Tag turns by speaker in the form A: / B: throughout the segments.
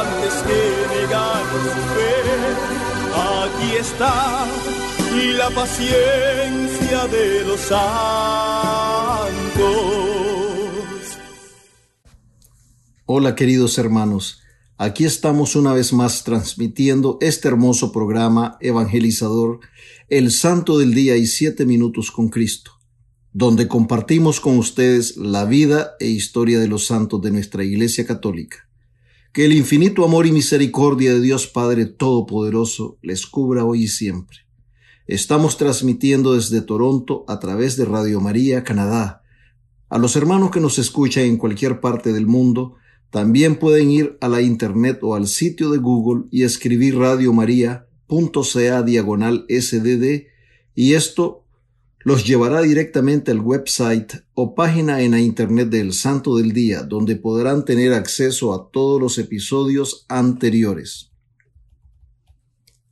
A: antes que. Aquí está la paciencia de los santos.
B: Hola queridos hermanos, aquí estamos una vez más transmitiendo este hermoso programa evangelizador, El Santo del Día y Siete Minutos con Cristo, donde compartimos con ustedes la vida e historia de los santos de nuestra Iglesia Católica. Que el infinito amor y misericordia de Dios Padre Todopoderoso les cubra hoy y siempre. Estamos transmitiendo desde Toronto a través de Radio María Canadá. A los hermanos que nos escuchan en cualquier parte del mundo, también pueden ir a la internet o al sitio de Google y escribir radiomaria.ca diagonal sdd y esto los llevará directamente al website o página en la internet del Santo del Día, donde podrán tener acceso a todos los episodios anteriores.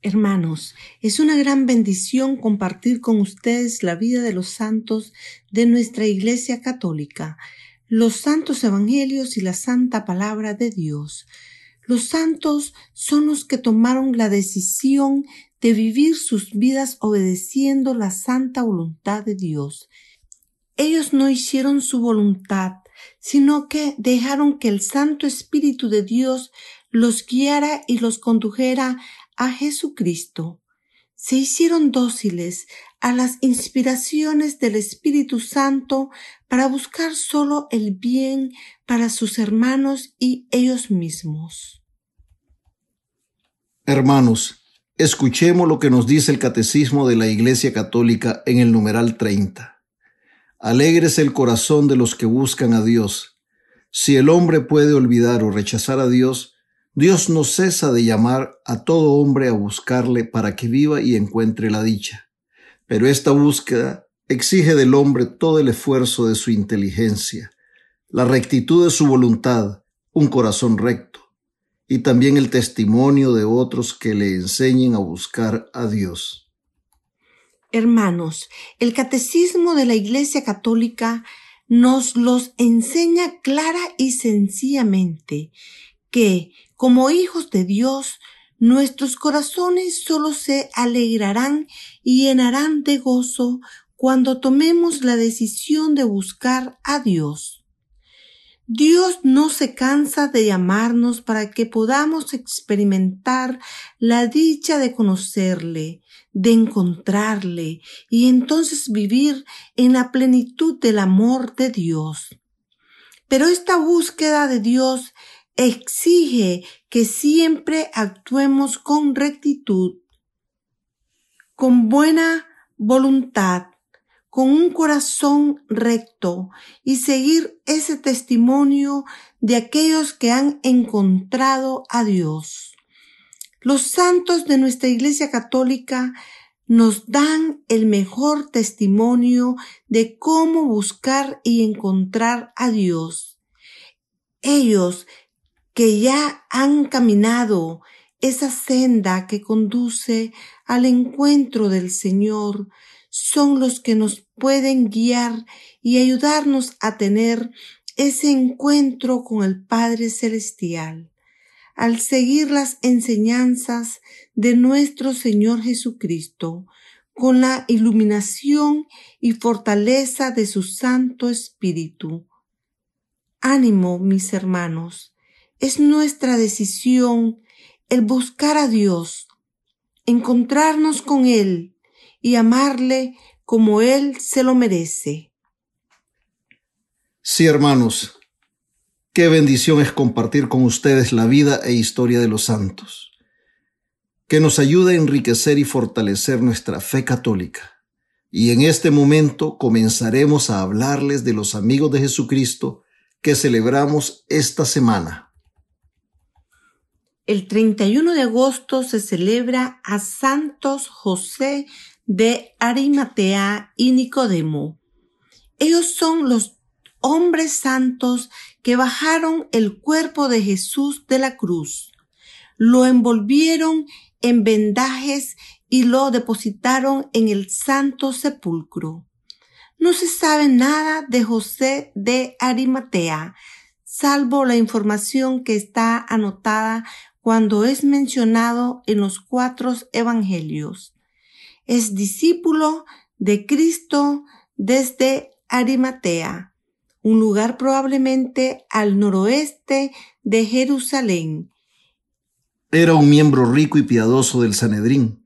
C: Hermanos, es una gran bendición compartir con ustedes la vida de los santos de nuestra Iglesia Católica, los santos evangelios y la santa palabra de Dios. Los santos son los que tomaron la decisión de vivir sus vidas obedeciendo la santa voluntad de Dios. Ellos no hicieron su voluntad, sino que dejaron que el Santo Espíritu de Dios los guiara y los condujera a Jesucristo, se hicieron dóciles a las inspiraciones del Espíritu Santo para buscar solo el bien para sus hermanos y ellos mismos.
B: Hermanos, escuchemos lo que nos dice el Catecismo de la Iglesia Católica en el numeral 30. Alegres el corazón de los que buscan a Dios. Si el hombre puede olvidar o rechazar a Dios, Dios no cesa de llamar a todo hombre a buscarle para que viva y encuentre la dicha. Pero esta búsqueda exige del hombre todo el esfuerzo de su inteligencia, la rectitud de su voluntad, un corazón recto, y también el testimonio de otros que le enseñen a buscar a Dios.
C: Hermanos, el catecismo de la Iglesia Católica nos los enseña clara y sencillamente que como hijos de Dios, nuestros corazones solo se alegrarán y llenarán de gozo cuando tomemos la decisión de buscar a Dios. Dios no se cansa de llamarnos para que podamos experimentar la dicha de conocerle, de encontrarle y entonces vivir en la plenitud del amor de Dios. Pero esta búsqueda de Dios exige que siempre actuemos con rectitud, con buena voluntad, con un corazón recto y seguir ese testimonio de aquellos que han encontrado a Dios. Los santos de nuestra Iglesia Católica nos dan el mejor testimonio de cómo buscar y encontrar a Dios. Ellos que ya han caminado esa senda que conduce al encuentro del Señor, son los que nos pueden guiar y ayudarnos a tener ese encuentro con el Padre Celestial. Al seguir las enseñanzas de nuestro Señor Jesucristo, con la iluminación y fortaleza de su Santo Espíritu. Ánimo, mis hermanos, Es nuestra decisión el buscar a Dios, encontrarnos con Él y amarle como Él se lo merece.
B: Sí, hermanos, qué bendición es compartir con ustedes la vida e historia de los santos, que nos ayuda a enriquecer y fortalecer nuestra fe católica. Y en este momento comenzaremos a hablarles de los amigos de Jesucristo que celebramos esta semana.
C: El 31 de agosto se celebra a Santos José de Arimatea y Nicodemo. Ellos son los hombres santos que bajaron el cuerpo de Jesús de la cruz, lo envolvieron en vendajes y lo depositaron en el santo sepulcro. No se sabe nada de José de Arimatea, salvo la información que está anotada cuando es mencionado en los cuatro evangelios. Es discípulo de Cristo desde Arimatea, un lugar probablemente al noroeste de Jerusalén.
B: Era un miembro rico y piadoso del Sanedrín,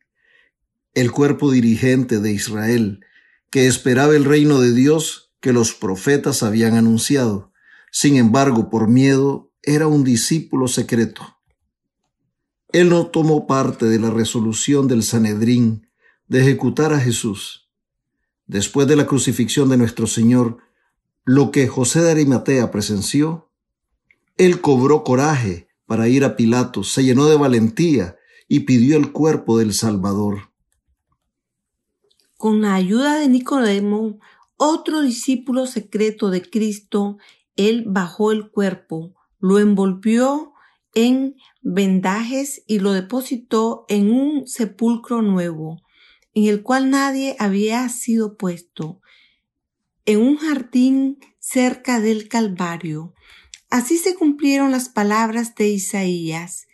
B: el cuerpo dirigente de Israel, que esperaba el reino de Dios que los profetas habían anunciado. Sin embargo, por miedo, era un discípulo secreto. Él no tomó parte de la resolución del Sanedrín de ejecutar a Jesús. Después de la crucifixión de nuestro Señor, lo que José de Arimatea presenció, él cobró coraje para ir a Pilatos, se llenó de valentía y pidió el cuerpo del Salvador.
C: Con la ayuda de Nicodemo, otro discípulo secreto de Cristo, él bajó el cuerpo, lo envolvió en vendajes y lo depositó en un sepulcro nuevo, en el cual nadie había sido puesto, en un jardín cerca del Calvario. Así se cumplieron las palabras de Isaías.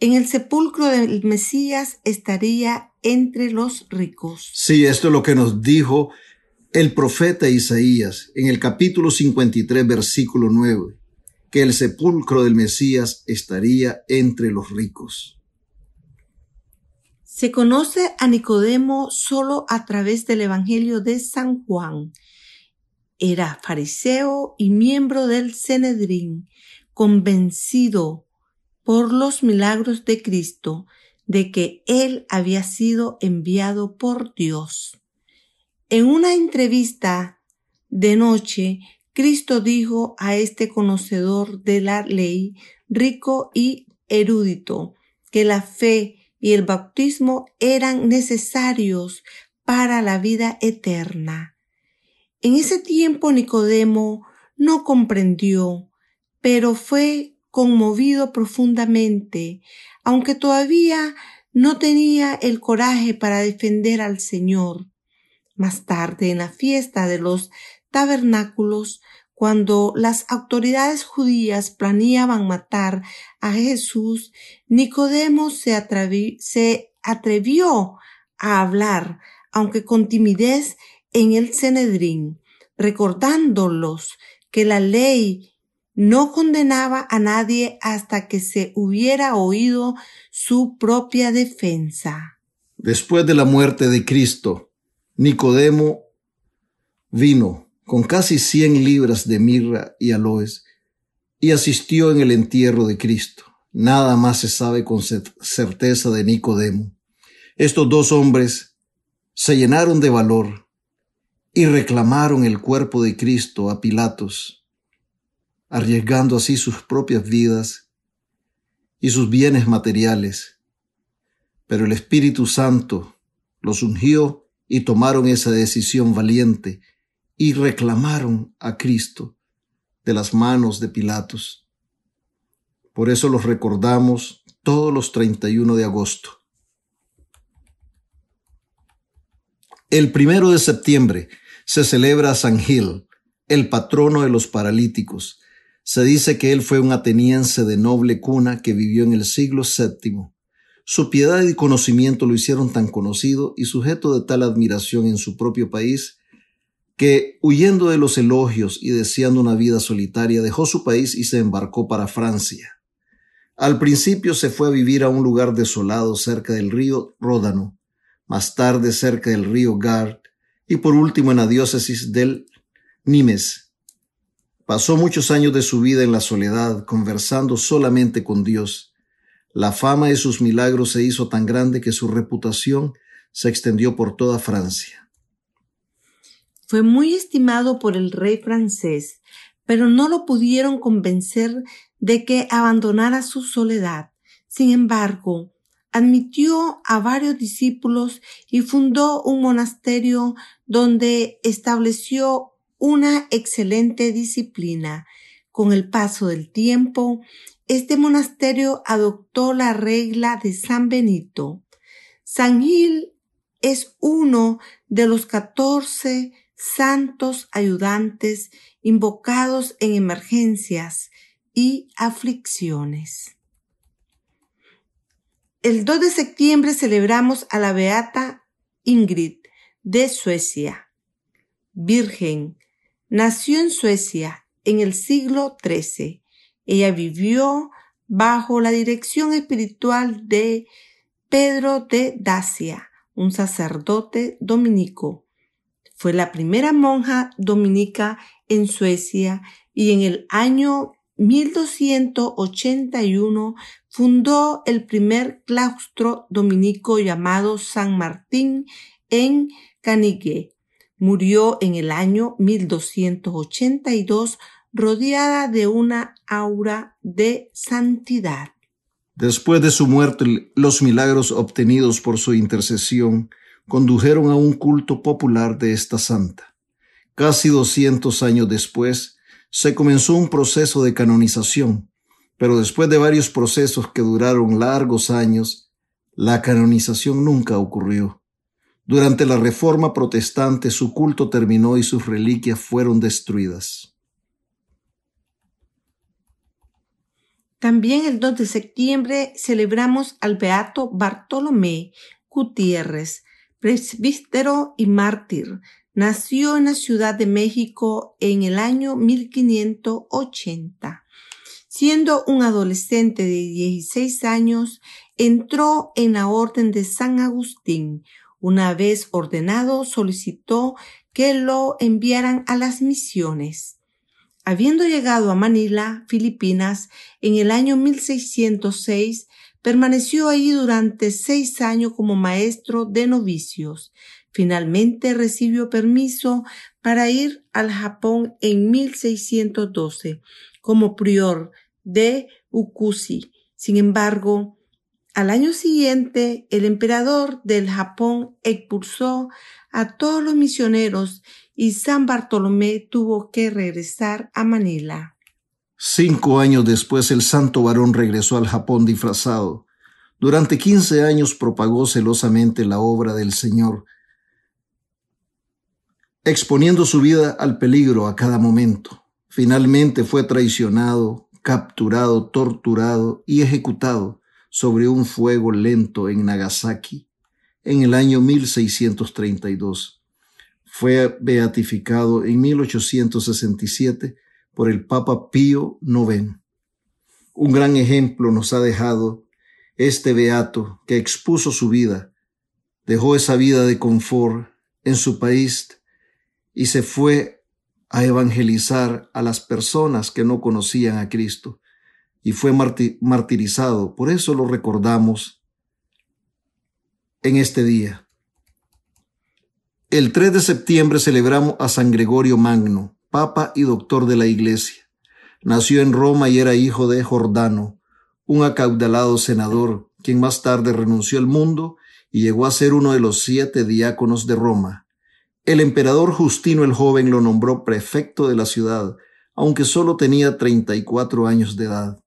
C: En el sepulcro del Mesías estaría entre los ricos.
B: Sí, esto es lo que nos dijo el profeta Isaías en el capítulo 53, versículo 9 que el sepulcro del Mesías estaría entre los ricos.
C: Se conoce a Nicodemo solo a través del Evangelio de San Juan. Era fariseo y miembro del Cenedrín, convencido por los milagros de Cristo de que él había sido enviado por Dios. En una entrevista de noche Cristo dijo a este conocedor de la ley, rico y erudito, que la fe y el bautismo eran necesarios para la vida eterna. En ese tiempo Nicodemo no comprendió, pero fue conmovido profundamente, aunque todavía no tenía el coraje para defender al Señor. Más tarde, en la fiesta de los tabernáculos, cuando las autoridades judías planeaban matar a Jesús, Nicodemo se, atrevió a hablar, aunque con timidez, en el Cenedrín, recordándolos que la ley no condenaba a nadie hasta que se hubiera oído su propia defensa.
B: Después de la muerte de Cristo, Nicodemo vino con casi cien libras de mirra y aloes, y asistió en el entierro de Cristo. Nada más se sabe con certeza de Nicodemo. Estos dos hombres se llenaron de valor y reclamaron el cuerpo de Cristo a Pilatos, arriesgando así sus propias vidas y sus bienes materiales. Pero el Espíritu Santo los ungió y tomaron esa decisión valiente y reclamaron a Cristo de las manos de Pilatos. Por eso los recordamos todos los 31 de agosto. El primero de septiembre se celebra San Gil, el patrono de los paralíticos. Se dice que él fue un ateniense de noble cuna que vivió en el siglo VII. Su piedad y conocimiento lo hicieron tan conocido y sujeto de tal admiración en su propio país que, huyendo de los elogios y deseando una vida solitaria, dejó su país y se embarcó para Francia. Al principio se fue a vivir a un lugar desolado cerca del río Ródano, más tarde cerca del río Gard y por último en la diócesis del Nimes. Pasó muchos años de su vida en la soledad, conversando solamente con Dios. La fama de sus milagros se hizo tan grande que su reputación se extendió por toda Francia.
C: Fue muy estimado por el rey francés, pero no lo pudieron convencer de que abandonara su soledad. Sin embargo, admitió a varios discípulos y fundó un monasterio donde estableció una excelente disciplina. Con el paso del tiempo, este monasterio adoptó la regla de San Benito. San Gil es uno de los catorce santos ayudantes invocados en emergencias y aflicciones. El 2 de septiembre celebramos a la Beata Ingrid de Suecia. Virgen, nació en Suecia en el siglo XIII. Ella vivió bajo la dirección espiritual de Pedro de Dacia, un sacerdote dominico. Fue la primera monja dominica en Suecia y en el año 1281 fundó el primer claustro dominico llamado San Martín en Canigue. Murió en el año 1282 rodeada de una aura de santidad.
B: Después de su muerte, los milagros obtenidos por su intercesión condujeron a un culto popular de esta santa. Casi 200 años después, se comenzó un proceso de canonización, pero después de varios procesos que duraron largos años, la canonización nunca ocurrió. Durante la Reforma Protestante su culto terminó y sus reliquias fueron destruidas.
C: También el 2 de septiembre celebramos al Beato Bartolomé Gutiérrez, presbítero y mártir, Nació en la Ciudad de México en el año 1580. Siendo un adolescente de 16 años, entró en la Orden de San Agustín. Una vez ordenado, solicitó que lo enviaran a las misiones. Habiendo llegado a Manila, Filipinas, en el año 1606, permaneció allí durante seis años como maestro de novicios. Finalmente recibió permiso para ir al Japón en 1612 como prior de Ukushi. Sin embargo, al año siguiente, el emperador del Japón expulsó a todos los misioneros y San Bartolomé tuvo que regresar a Manila.
B: Cinco años después, el santo varón regresó al Japón disfrazado. Durante quince años propagó celosamente la obra del Señor exponiendo su vida al peligro a cada momento. Finalmente fue traicionado, capturado, torturado y ejecutado sobre un fuego lento en Nagasaki en el año 1632. Fue beatificado en 1867 por el Papa Pío IX. Un gran ejemplo nos ha dejado este beato que expuso su vida, dejó esa vida de confort en su país y se fue a evangelizar a las personas que no conocían a Cristo y fue martirizado. Por eso lo recordamos en este día. El 3 de septiembre celebramos a San Gregorio Magno, papa y doctor de la Iglesia. Nació en Roma y era hijo de Jordano, un acaudalado senador, quien más tarde renunció al mundo y llegó a ser uno de los siete diáconos de Roma. El emperador Justino el Joven lo nombró prefecto de la ciudad, aunque solo tenía 34 años de edad.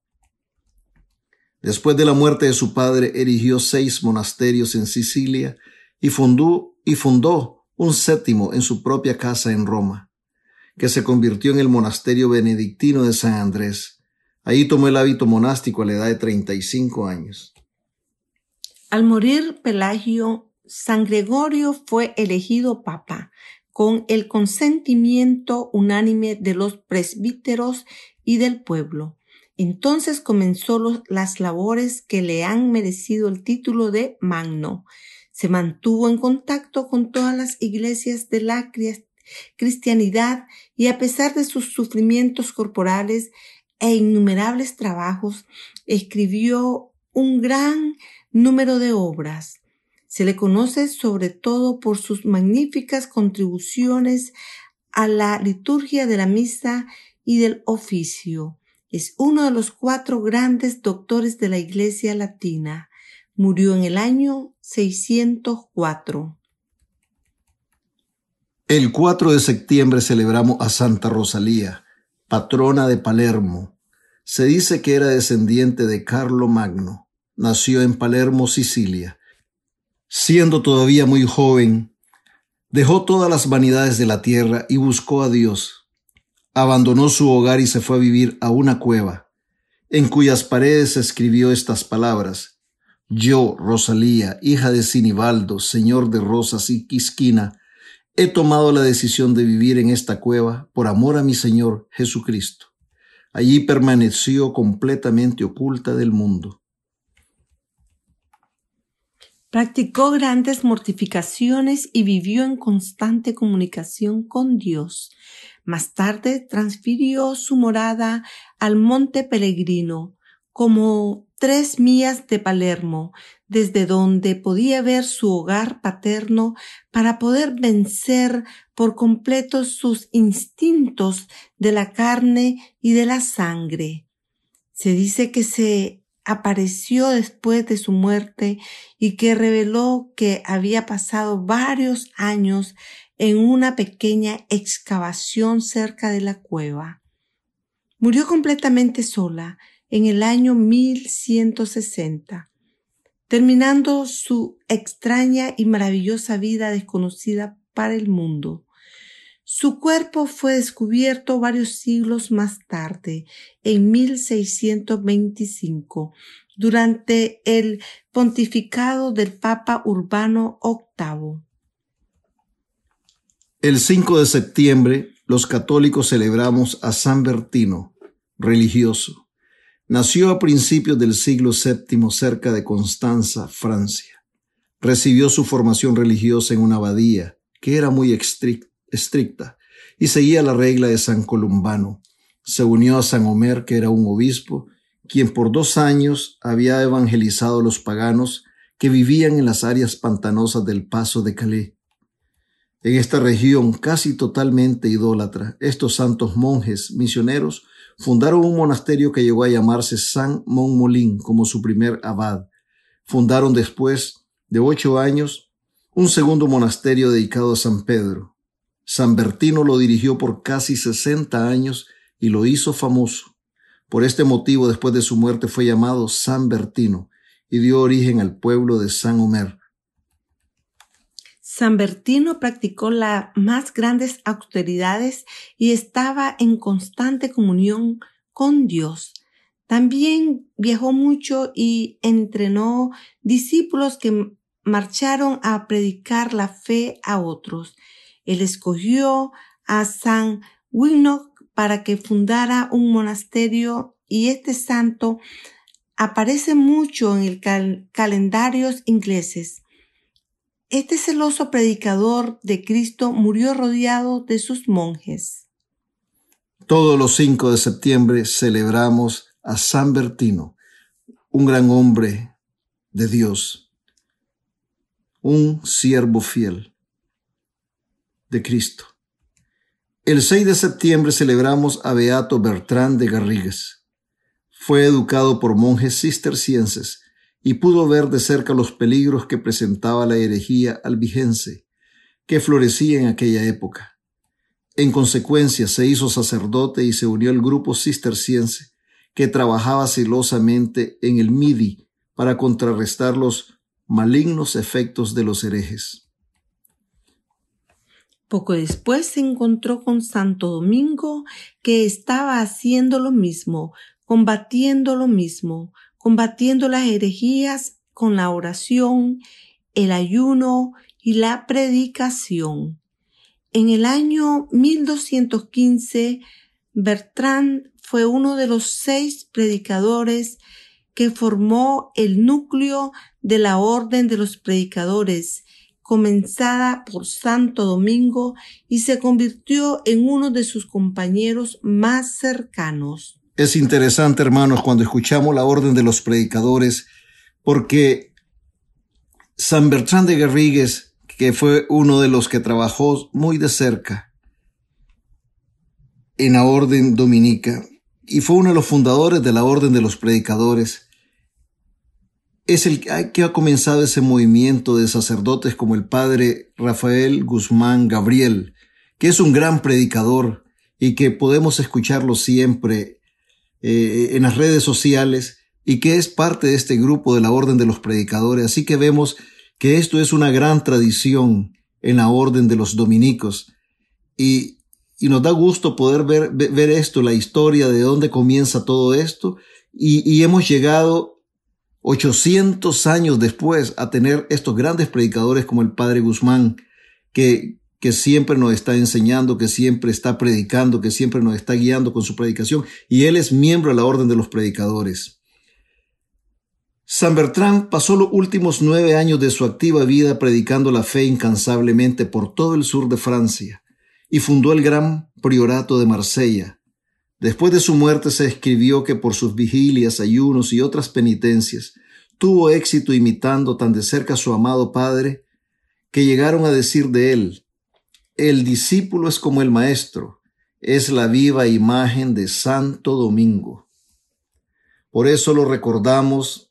B: Después de la muerte de su padre, erigió seis monasterios en Sicilia y fundó, y fundó un séptimo en su propia casa en Roma, que se convirtió en el monasterio benedictino de San Andrés. Ahí tomó el hábito monástico a la edad de 35 años.
C: Al morir Pelagio San Gregorio fue elegido papa. con el consentimiento unánime de los presbíteros y del pueblo. Entonces comenzó las labores que le han merecido el título de Magno. Se mantuvo en contacto con todas las iglesias de la cristianidad y a pesar de sus sufrimientos corporales e innumerables trabajos, escribió un gran número de obras. Se le conoce sobre todo por sus magníficas contribuciones a la liturgia de la misa y del oficio. Es uno de los cuatro grandes doctores de la Iglesia Latina. Murió en el año 604.
B: El 4 de septiembre celebramos a Santa Rosalía, patrona de Palermo. Se dice que era descendiente de Carlo Magno. Nació en Palermo, Sicilia. Siendo todavía muy joven, dejó todas las vanidades de la tierra y buscó a Dios. Abandonó su hogar y se fue a vivir a una cueva, en cuyas paredes escribió estas palabras. Yo, Rosalía, hija de Sinibaldo, señor de Rosas y Quisquina, He tomado la decisión de vivir en esta cueva por amor a mi Señor Jesucristo. Allí permaneció completamente oculta del mundo.
C: Practicó grandes mortificaciones y vivió en constante comunicación con Dios. Más tarde transfirió su morada al Monte Peregrino, como tres millas de Palermo, desde donde podía ver su hogar paterno para poder vencer por completo sus instintos de la carne y de la sangre. Se dice que se apareció después de su muerte y que reveló que había pasado varios años en una pequeña excavación cerca de la cueva. Murió completamente sola en el año 1160 terminando su extraña y maravillosa vida desconocida para el mundo. Su cuerpo fue descubierto varios siglos más tarde, en 1625, durante el pontificado del Papa Urbano VIII.
B: El 5 de septiembre, los católicos celebramos a San Bertino, religioso. Nació a principios del siglo VII cerca de Constanza, Francia. Recibió su formación religiosa en una abadía, que era muy estricta, y seguía la regla de San Columbano. Se unió a San Omer, que era un obispo, quien por dos años había evangelizado a los paganos que vivían en las áreas pantanosas del paso de Calais. En esta región casi totalmente idólatra, estos santos monjes misioneros Fundaron un monasterio que llegó a llamarse San Montmolín como su primer abad. Fundaron después de ocho años un segundo monasterio dedicado a San Pedro. San Bertino lo dirigió por casi 60 años y lo hizo famoso. Por este motivo, después de su muerte, fue llamado San Bertino y dio origen al pueblo de San Omer.
C: San Bertino practicó las más grandes austeridades y estaba en constante comunión con Dios. También viajó mucho y entrenó discípulos que marcharon a predicar la fe a otros. Él escogió a San Winoc para que fundara un monasterio y este santo aparece mucho en el calendarios ingleses. Este celoso predicador de Cristo murió rodeado de sus monjes.
B: Todos los 5 de septiembre celebramos a San Bertino, un gran hombre de Dios, un siervo fiel de Cristo. El 6 de septiembre celebramos a Beato Bertrán de Garrigues. Fue educado por monjes cistercienses y pudo ver de cerca los peligros que presentaba la herejía albigense, que florecía en aquella época. En consecuencia, se hizo sacerdote y se unió al grupo cisterciense, que trabajaba celosamente en el Midi para contrarrestar los malignos efectos de los herejes.
C: Poco después se encontró con Santo Domingo, que estaba haciendo lo mismo, combatiendo lo mismo, combatiendo las herejías con la oración, el ayuno y la predicación. en el año 1215, Bertrand fue uno de los seis predicadores que formó el núcleo de la Orden de los Predicadores, comenzada por Santo Domingo y se convirtió en uno de sus compañeros más cercanos.
B: Es interesante, hermanos, cuando escuchamos la Orden de los Predicadores, porque San Bertrand de Garrigues, que fue uno de los que trabajó muy de cerca en la Orden Dominica y fue uno de los fundadores de la Orden de los Predicadores, es el que ha comenzado ese movimiento de sacerdotes como el padre Rafael Guzmán Gabriel, que es un gran predicador y que podemos escucharlo siempre eh, en las redes sociales y que es parte de este grupo de la Orden de los Predicadores. Así que vemos que esto es una gran tradición en la Orden de los Dominicos y, nos da gusto poder ver, ver, esto, la historia de dónde comienza todo esto y, y hemos llegado 800 años después a tener estos grandes predicadores como el Padre Guzmán, que, que siempre nos está enseñando, que siempre está predicando, que siempre nos está guiando con su predicación, y él es miembro de la Orden de los Predicadores. San Bertrand pasó los últimos nueve años de su activa vida predicando la fe incansablemente por todo el sur de Francia y fundó el gran priorato de Marsella, Después de su muerte se escribió que por sus vigilias, ayunos y otras penitencias tuvo éxito imitando tan de cerca a su amado Padre que llegaron a decir de él, el discípulo es como el maestro, es la viva imagen de Santo Domingo. Por eso lo recordamos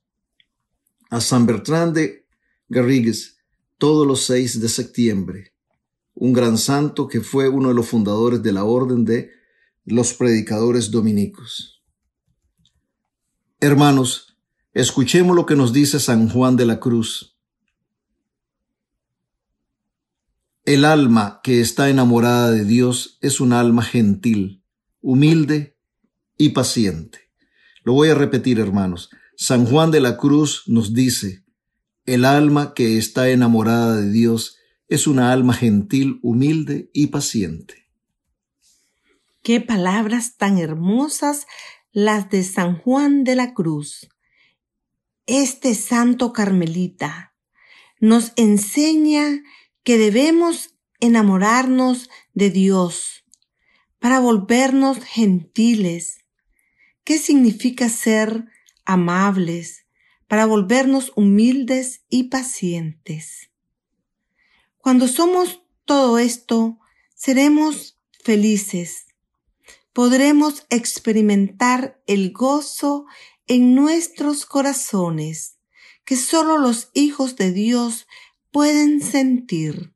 B: a San Bertrand de Garrigues todos los 6 de septiembre, un gran santo que fue uno de los fundadores de la Orden de los predicadores dominicos. Hermanos, escuchemos lo que nos dice San Juan de la Cruz. El alma que está enamorada de Dios es un alma gentil, humilde y paciente. Lo voy a repetir, hermanos. San Juan de la Cruz nos dice, el alma que está enamorada de Dios es una alma gentil, humilde y paciente.
C: Qué palabras tan hermosas las de San Juan de la Cruz. Este santo carmelita nos enseña que debemos enamorarnos de Dios para volvernos gentiles. ¿Qué significa ser amables? Para volvernos humildes y pacientes. Cuando somos todo esto, seremos felices podremos experimentar el gozo en nuestros corazones que solo los hijos de Dios pueden sentir.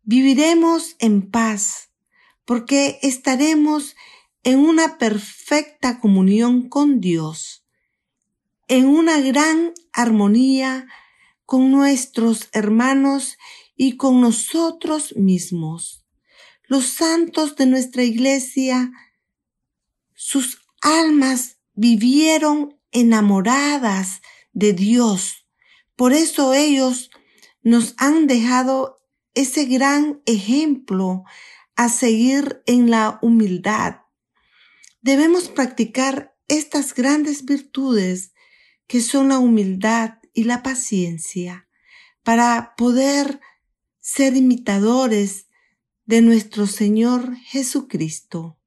C: Viviremos en paz porque estaremos en una perfecta comunión con Dios, en una gran armonía con nuestros hermanos y con nosotros mismos los santos de nuestra iglesia, sus almas vivieron enamoradas de Dios. Por eso ellos nos han dejado ese gran ejemplo a seguir en la humildad. Debemos practicar estas grandes virtudes que son la humildad y la paciencia para poder ser imitadores de nuestro Señor Jesucristo.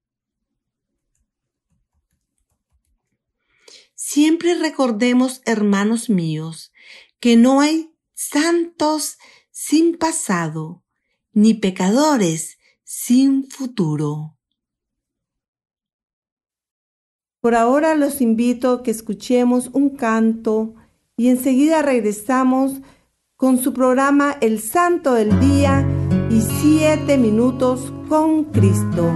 C: Siempre recordemos, hermanos míos, que no hay santos sin pasado, ni pecadores sin futuro. Por ahora los invito a que escuchemos un canto y enseguida regresamos con su programa El Santo del Día y siete minutos con Cristo.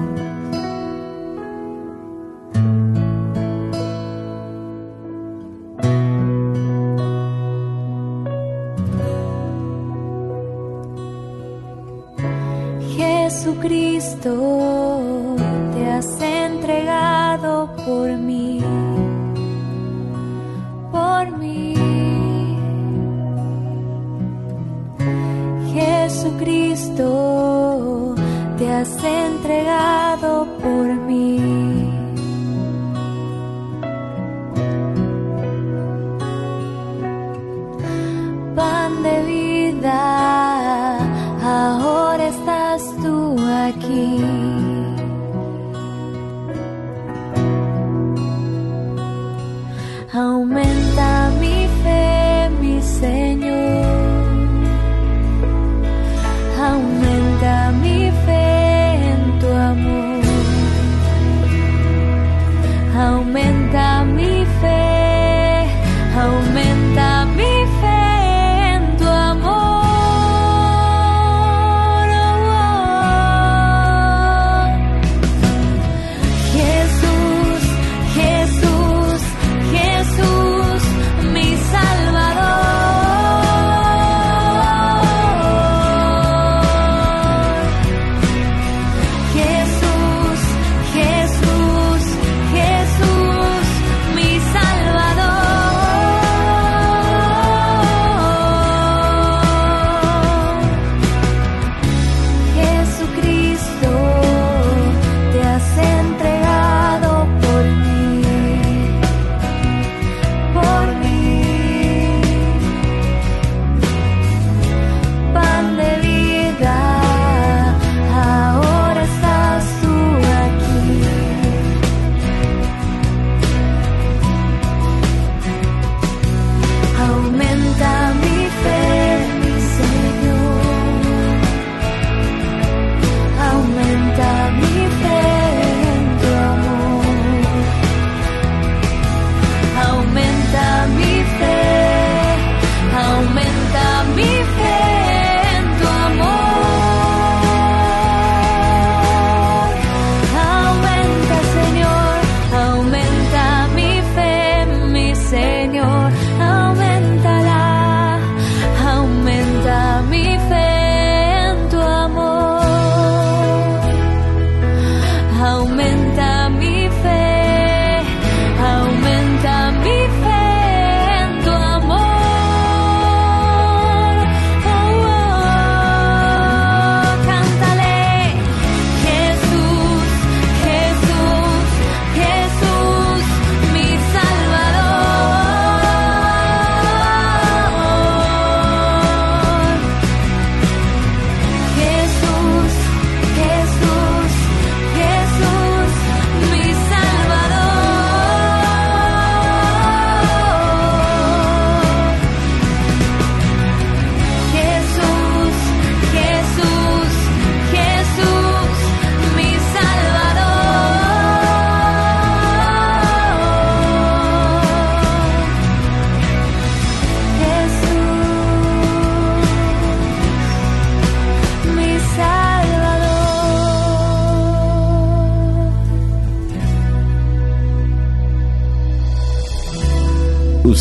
D: Jesucristo,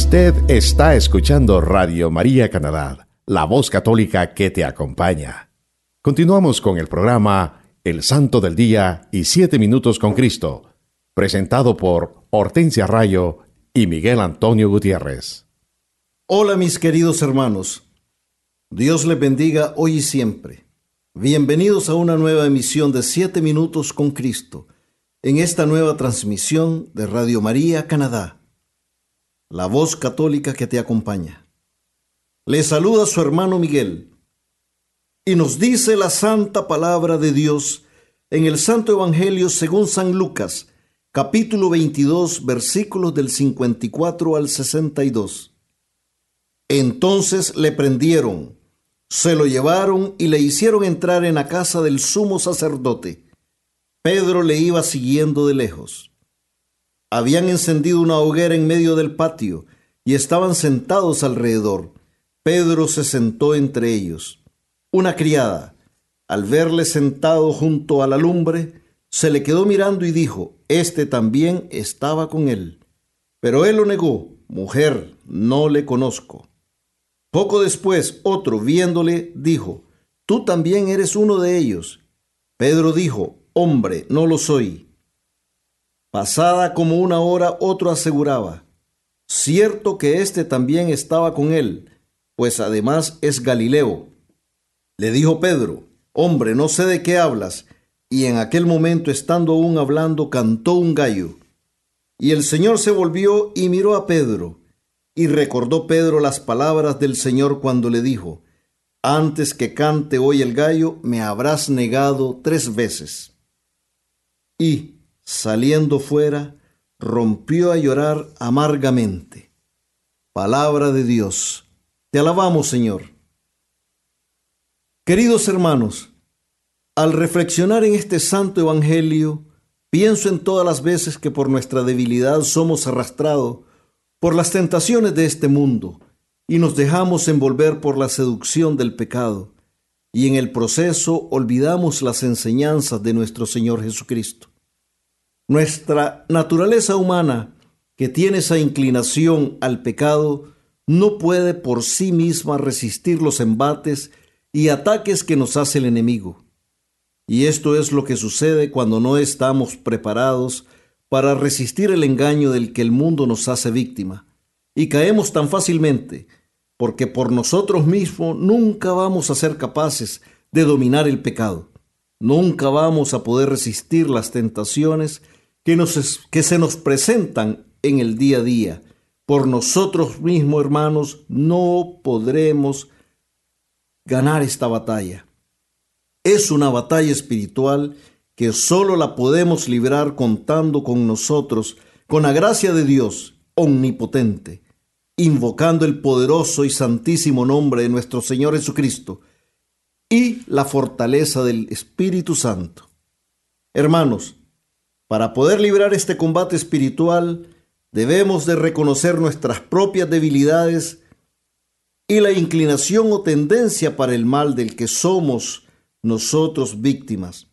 E: Usted está escuchando Radio María Canadá, la voz católica que te acompaña. Continuamos con el programa El Santo del Día y Siete Minutos con Cristo, presentado por Hortensia Rayo y Miguel Antonio Gutiérrez.
B: Hola mis queridos hermanos. Dios les bendiga hoy y siempre. Bienvenidos a una nueva emisión de Siete Minutos con Cristo, en esta nueva transmisión de Radio María Canadá, la voz católica que te acompaña. Le saluda su hermano Miguel y nos dice la santa palabra de Dios en el Santo Evangelio según San Lucas, capítulo 22, versículos del 54 al 62. Entonces le prendieron, se lo llevaron y le hicieron entrar en la casa del sumo sacerdote. Pedro le iba siguiendo de lejos. Habían encendido una hoguera en medio del patio y estaban sentados alrededor. Pedro se sentó entre ellos. Una criada, al verle sentado junto a la lumbre, se le quedó mirando y dijo, Este también estaba con él. Pero él lo negó, Mujer, no le conozco. Poco después, otro, viéndole, dijo, Tú también eres uno de ellos. Pedro dijo, Hombre, no lo soy. Pasada como una hora, otro aseguraba, Cierto que éste también estaba con él, pues además es Galileo. Le dijo Pedro, Hombre, no sé de qué hablas. Y en aquel momento, estando aún hablando, cantó un gallo. Y el Señor se volvió y miró a Pedro, y recordó Pedro las palabras del Señor cuando le dijo, Antes que cante hoy el gallo, me habrás negado tres veces. Y, saliendo fuera, rompió a llorar amargamente. Palabra de Dios. Te alabamos, Señor. Queridos hermanos, al reflexionar en este santo evangelio, pienso en todas las veces que por nuestra debilidad somos arrastrados por las tentaciones de este mundo y nos dejamos envolver por la seducción del pecado, y en el proceso olvidamos las enseñanzas de nuestro Señor Jesucristo. Nuestra naturaleza humana, que tiene esa inclinación al pecado, no puede por sí misma resistir los embates y ataques que nos hace el enemigo. Y esto es lo que sucede cuando no estamos preparados para resistir el engaño del que el mundo nos hace víctima. Y caemos tan fácilmente, porque por nosotros mismos nunca vamos a ser capaces de dominar el pecado. Nunca vamos a poder resistir las tentaciones que, nos, que se nos presentan en el día a día. Por nosotros mismos, hermanos, no podremos ganar esta batalla. Es una batalla espiritual que solo la podemos librar contando con nosotros, con la gracia de Dios omnipotente, invocando el poderoso y santísimo nombre de nuestro Señor Jesucristo y la fortaleza del Espíritu Santo. Hermanos, para poder librar este combate espiritual, debemos de reconocer nuestras propias debilidades y la inclinación o tendencia para el mal del que somos nosotros víctimas.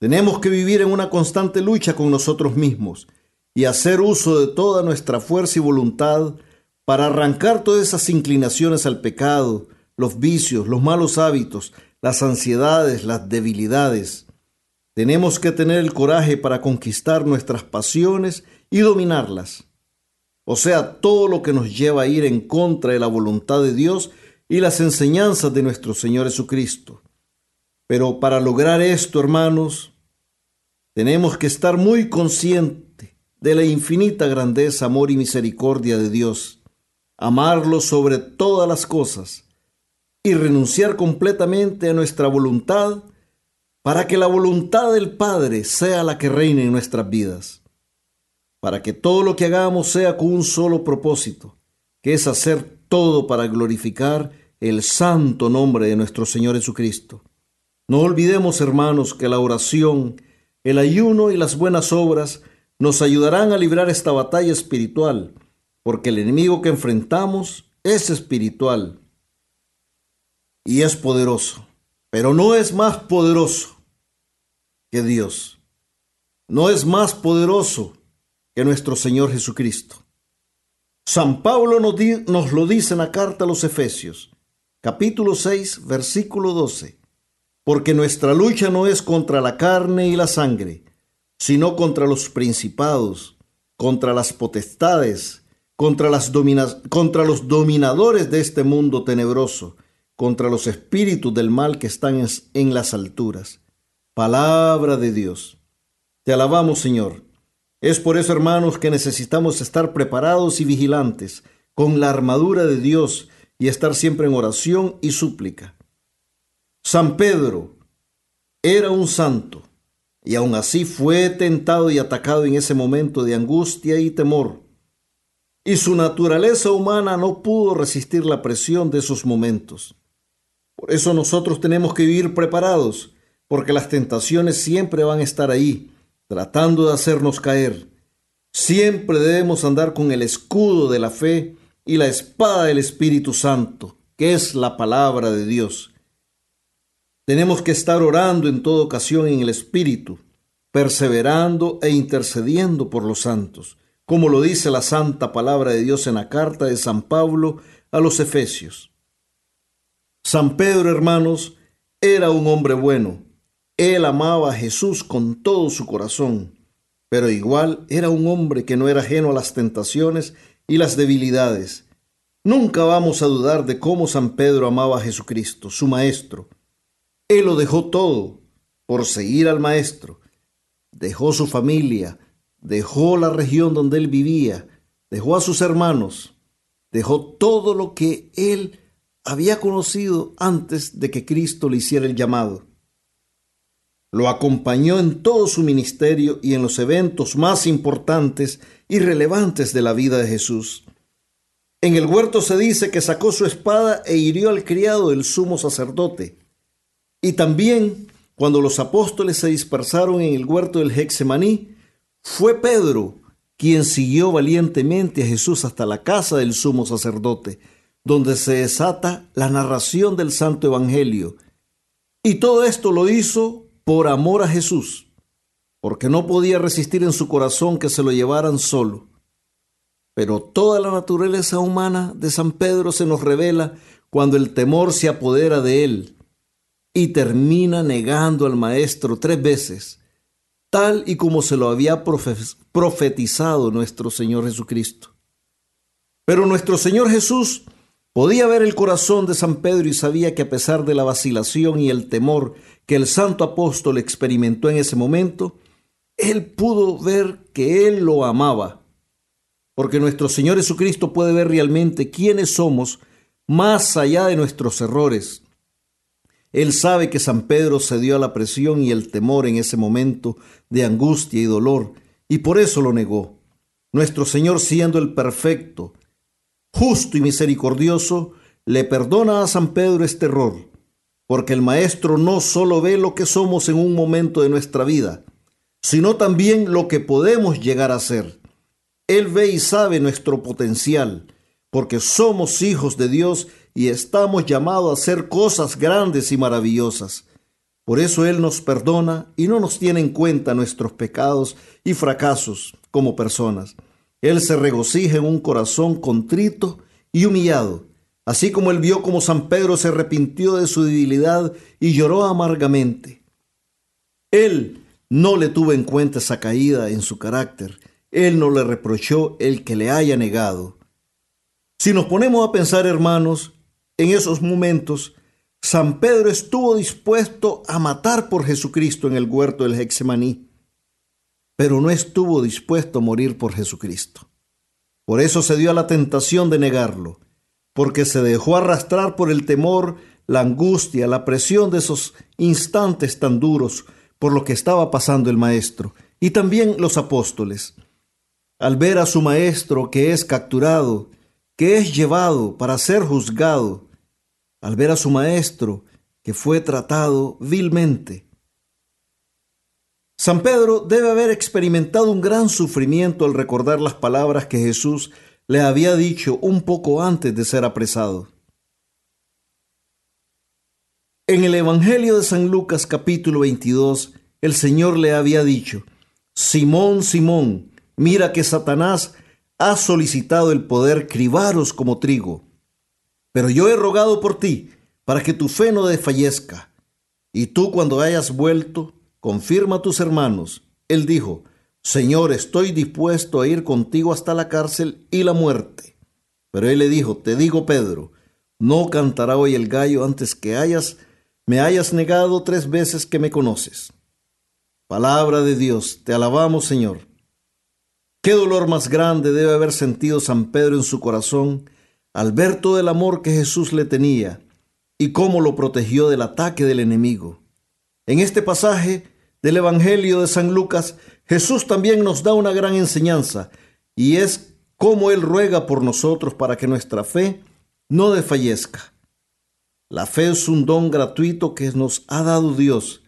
B: Tenemos que vivir en una constante lucha con nosotros mismos y hacer uso de toda nuestra fuerza y voluntad para arrancar todas esas inclinaciones al pecado, los vicios, los malos hábitos, las ansiedades, las debilidades. Tenemos que tener el coraje para conquistar nuestras pasiones y dominarlas o sea, todo lo que nos lleva a ir en contra de la voluntad de Dios y las enseñanzas de nuestro Señor Jesucristo. Pero para lograr esto, hermanos, tenemos que estar muy conscientes de la infinita grandeza, amor y misericordia de Dios, amarlo sobre todas las cosas y renunciar completamente a nuestra voluntad para que la voluntad del Padre sea la que reine en nuestras vidas para que todo lo que hagamos sea con un solo propósito, que es hacer todo para glorificar el santo nombre de nuestro Señor Jesucristo. No olvidemos, hermanos, que la oración, el ayuno y las buenas obras nos ayudarán a librar esta batalla espiritual, porque el enemigo que enfrentamos es espiritual y es poderoso, pero no es más poderoso que Dios. No es más poderoso que nuestro Señor Jesucristo. San Pablo nos, lo dice en la carta a los Efesios, capítulo 6, versículo 12, porque nuestra lucha no es contra la carne y la sangre, sino contra los principados, contra las potestades, contra, las contra los dominadores de este mundo tenebroso, contra los espíritus del mal que están en las alturas. Palabra de Dios. Te alabamos, Señor es por eso, hermanos, que necesitamos estar preparados y vigilantes con la armadura de Dios y estar siempre en oración y súplica. San Pedro era un santo y aún así fue tentado y atacado en ese momento de angustia y temor. Y su naturaleza humana no pudo resistir la presión de esos momentos. Por eso nosotros tenemos que vivir preparados, porque las tentaciones siempre van a estar ahí tratando de hacernos caer. Siempre debemos andar con el escudo de la fe y la espada del Espíritu Santo, que es la palabra de Dios. Tenemos que estar orando en toda ocasión en el Espíritu, perseverando e intercediendo por los santos, como lo dice la santa palabra de Dios en la carta de San Pablo a los Efesios. San Pedro, hermanos, era un hombre bueno, él amaba a Jesús con todo su corazón, pero igual era un hombre que no era ajeno a las tentaciones y las debilidades. Nunca vamos a dudar de cómo San Pedro amaba a Jesucristo, su Maestro. Él lo dejó todo por seguir al Maestro. Dejó su familia, dejó la región donde él vivía, dejó a sus hermanos, dejó todo lo que él había conocido antes de que Cristo le hiciera el llamado. Lo acompañó en todo su ministerio y en los eventos más importantes y relevantes de la vida de Jesús. En el huerto se dice que sacó su espada e hirió al criado del sumo sacerdote. Y también, cuando los apóstoles se dispersaron en el huerto del Hexemaní, fue Pedro quien siguió valientemente a Jesús hasta la casa del sumo sacerdote, donde se desata la narración del Santo Evangelio. Y todo esto lo hizo por amor a Jesús, porque no podía resistir en su corazón que se lo llevaran solo. Pero toda la naturaleza humana de San Pedro se nos revela cuando el temor se apodera de él y termina negando al Maestro tres veces, tal y como se lo había profetizado nuestro Señor Jesucristo. Pero nuestro Señor Jesús podía ver el corazón de San Pedro y sabía que a pesar de la vacilación y el temor que el santo apóstol experimentó en ese momento, él pudo ver que él lo amaba. Porque nuestro Señor Jesucristo puede ver realmente quiénes somos más allá de nuestros errores, él sabe que San Pedro cedió a la presión y el temor en ese momento de angustia y dolor, y por eso lo negó. Nuestro Señor, siendo el perfecto, justo y misericordioso, le perdona a San Pedro este error, porque el Maestro no solo ve lo que somos en un momento de nuestra vida, sino también lo que podemos llegar a ser. Él ve y sabe nuestro potencial, porque somos hijos de Dios y estamos llamados a hacer cosas grandes y maravillosas. Por eso Él nos perdona y no nos tiene en cuenta nuestros pecados y fracasos como personas. Él se regocija en un corazón contrito y humillado, así como Él vio como San Pedro se arrepintió de su debilidad y lloró amargamente. Él no le tuvo en cuenta esa caída en su carácter. Él no le reprochó el que le haya negado. Si nos ponemos a pensar, hermanos, en esos momentos, San Pedro estuvo dispuesto a matar por Jesucristo en el huerto del Hexemaní, pero no estuvo dispuesto a morir por Jesucristo. Por eso se dio a la tentación de negarlo, porque se dejó arrastrar por el temor, la angustia, la presión de esos instantes tan duros por lo que estaba pasando el Maestro y también los apóstoles. Al ver a su Maestro que es capturado, que es llevado para ser juzgado al ver a su maestro que fue tratado vilmente. San Pedro debe haber experimentado un gran sufrimiento al recordar las palabras que Jesús le había dicho un poco antes de ser apresado. En el Evangelio de San Lucas capítulo 22, el Señor le había dicho, Simón, Simón, mira que Satanás has solicitado el poder cribaros como trigo. Pero yo he rogado por ti, para que tu fe no desfallezca. Y tú cuando hayas vuelto, confirma a tus hermanos. Él dijo, Señor, estoy dispuesto a ir contigo hasta la cárcel y la muerte. Pero él le dijo, te digo, Pedro, no cantará hoy el gallo antes que hayas, me hayas negado tres veces que me conoces. Palabra de Dios, te alabamos, Señor. Qué dolor más grande debe haber sentido San Pedro en su corazón al ver todo el amor que Jesús le tenía y cómo lo protegió del ataque del enemigo. En este pasaje del Evangelio de San Lucas, Jesús también nos da una gran enseñanza y es cómo Él ruega por nosotros para que nuestra fe no desfallezca. La fe es un don gratuito que nos ha dado Dios.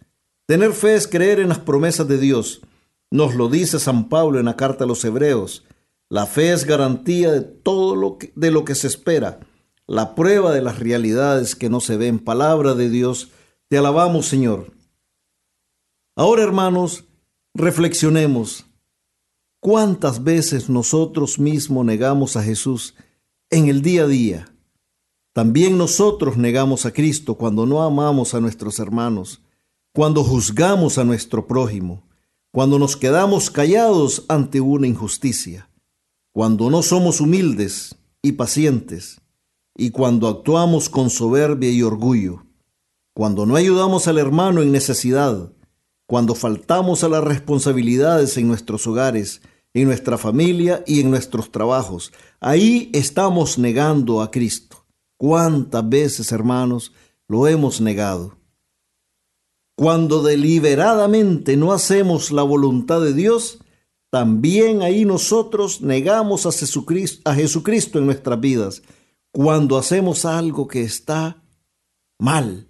B: Tener fe es creer en las promesas de Dios nos lo dice San Pablo en la carta a los Hebreos. La fe es garantía de todo lo que, de lo que se espera, la prueba de las realidades que no se ven. Palabra de Dios, te alabamos Señor. Ahora hermanos, reflexionemos. ¿Cuántas veces nosotros mismos negamos a Jesús en el día a día? También nosotros negamos a Cristo cuando no amamos a nuestros hermanos, cuando juzgamos a nuestro prójimo cuando nos quedamos callados ante una injusticia, cuando no somos humildes y pacientes, y cuando actuamos con soberbia y orgullo, cuando no ayudamos al hermano en necesidad, cuando faltamos a las responsabilidades en nuestros hogares, en nuestra familia y en nuestros trabajos. Ahí estamos negando a Cristo. ¿Cuántas veces, hermanos, lo hemos negado? Cuando deliberadamente no hacemos la voluntad de Dios, también ahí nosotros negamos a Jesucristo, a Jesucristo en nuestras vidas. Cuando hacemos algo que está mal.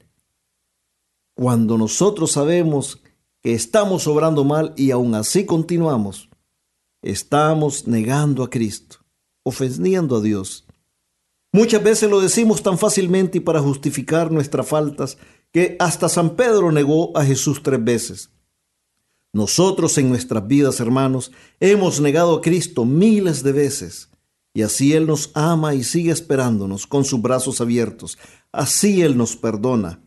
B: Cuando nosotros sabemos que estamos obrando mal y aún así continuamos, estamos negando a Cristo, ofendiendo a Dios. Muchas veces lo decimos tan fácilmente y para justificar nuestras faltas que hasta San Pedro negó a Jesús tres veces. Nosotros en nuestras vidas, hermanos, hemos negado a Cristo miles de veces. Y así Él nos ama y sigue esperándonos con sus brazos abiertos. Así Él nos perdona.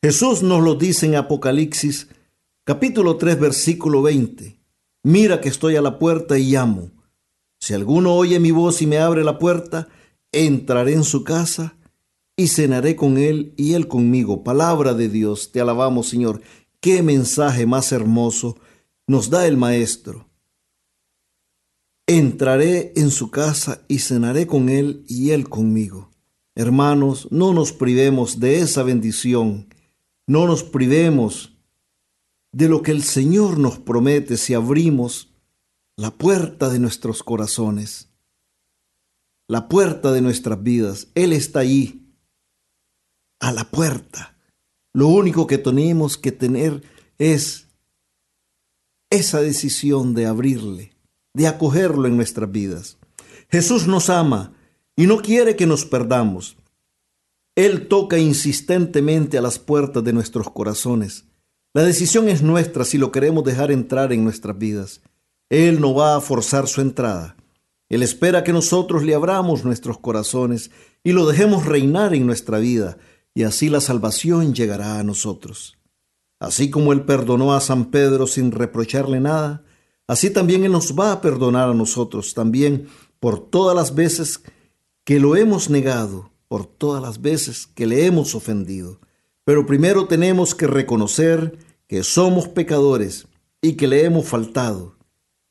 B: Jesús nos lo dice en Apocalipsis capítulo 3 versículo 20. Mira que estoy a la puerta y llamo. Si alguno oye mi voz y me abre la puerta, entraré en su casa y cenaré con él y él conmigo. Palabra de Dios, te alabamos Señor. Qué mensaje más hermoso nos da el Maestro. Entraré en su casa y cenaré con él y él conmigo. Hermanos, no nos privemos de esa bendición. No nos privemos de lo que el Señor nos promete si abrimos la puerta de nuestros corazones, la puerta de nuestras vidas. Él está ahí, a la puerta. Lo único que tenemos que tener es esa decisión de abrirle, de acogerlo en nuestras vidas. Jesús nos ama y no quiere que nos perdamos. Él toca insistentemente a las puertas de nuestros corazones la decisión es nuestra si lo queremos dejar entrar en nuestras vidas. Él no va a forzar su entrada. Él espera que nosotros le abramos nuestros corazones y lo dejemos reinar en nuestra vida, y así la salvación llegará a nosotros. Así como Él perdonó a San Pedro sin reprocharle nada, así también Él nos va a perdonar a nosotros también por todas las veces que lo hemos negado, por todas las veces que le hemos ofendido. Pero primero tenemos que reconocer que somos pecadores y que le hemos faltado.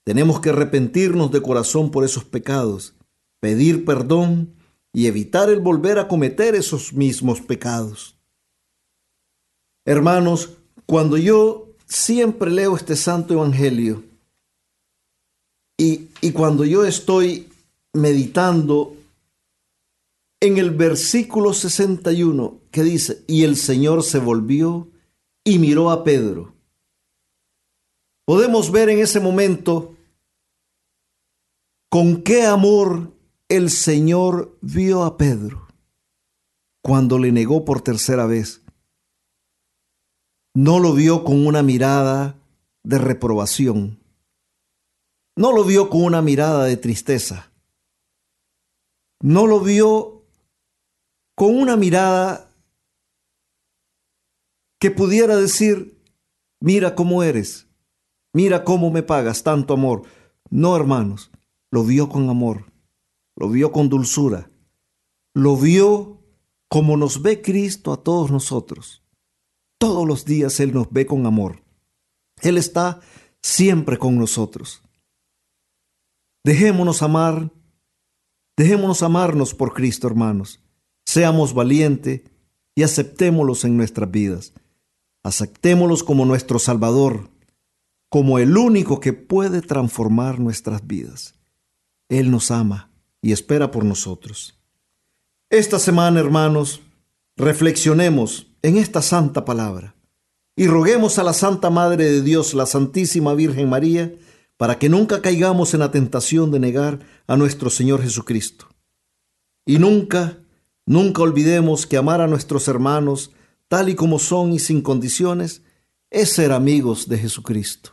B: Tenemos que arrepentirnos de corazón por esos pecados, pedir perdón y evitar el volver a cometer esos mismos pecados. Hermanos, cuando yo siempre leo este santo evangelio y, y cuando yo estoy meditando en el versículo 61 que dice, y el Señor se volvió y miró a Pedro. Podemos ver en ese momento con qué amor el Señor vio a Pedro cuando le negó por tercera vez. No lo vio con una mirada de reprobación. No lo vio con una mirada de tristeza. No lo vio con una mirada que pudiera decir, mira cómo eres, mira cómo me pagas tanto amor. No, hermanos, lo vio con amor, lo vio con dulzura, lo vio como nos ve Cristo a todos nosotros. Todos los días Él nos ve con amor. Él está siempre con nosotros. Dejémonos amar, dejémonos amarnos por Cristo, hermanos. Seamos valientes y aceptémoslos en nuestras vidas. Aceptémoslos como nuestro Salvador, como el único que puede transformar nuestras vidas. Él nos ama y espera por nosotros. Esta semana, hermanos, reflexionemos en esta santa palabra y roguemos a la Santa Madre de Dios, la Santísima Virgen María, para que nunca caigamos en la tentación de negar a nuestro Señor Jesucristo. Y nunca Nunca olvidemos que amar a nuestros hermanos tal y como son y sin condiciones es ser amigos de Jesucristo.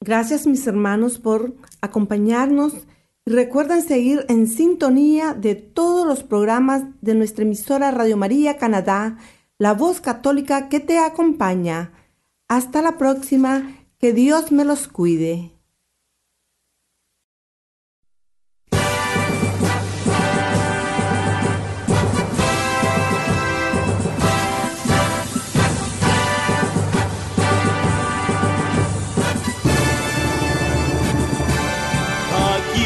C: Gracias mis hermanos por acompañarnos y recuerden seguir en sintonía de todos los programas de nuestra emisora Radio María Canadá, la voz católica que te acompaña. Hasta la próxima, que Dios me los cuide.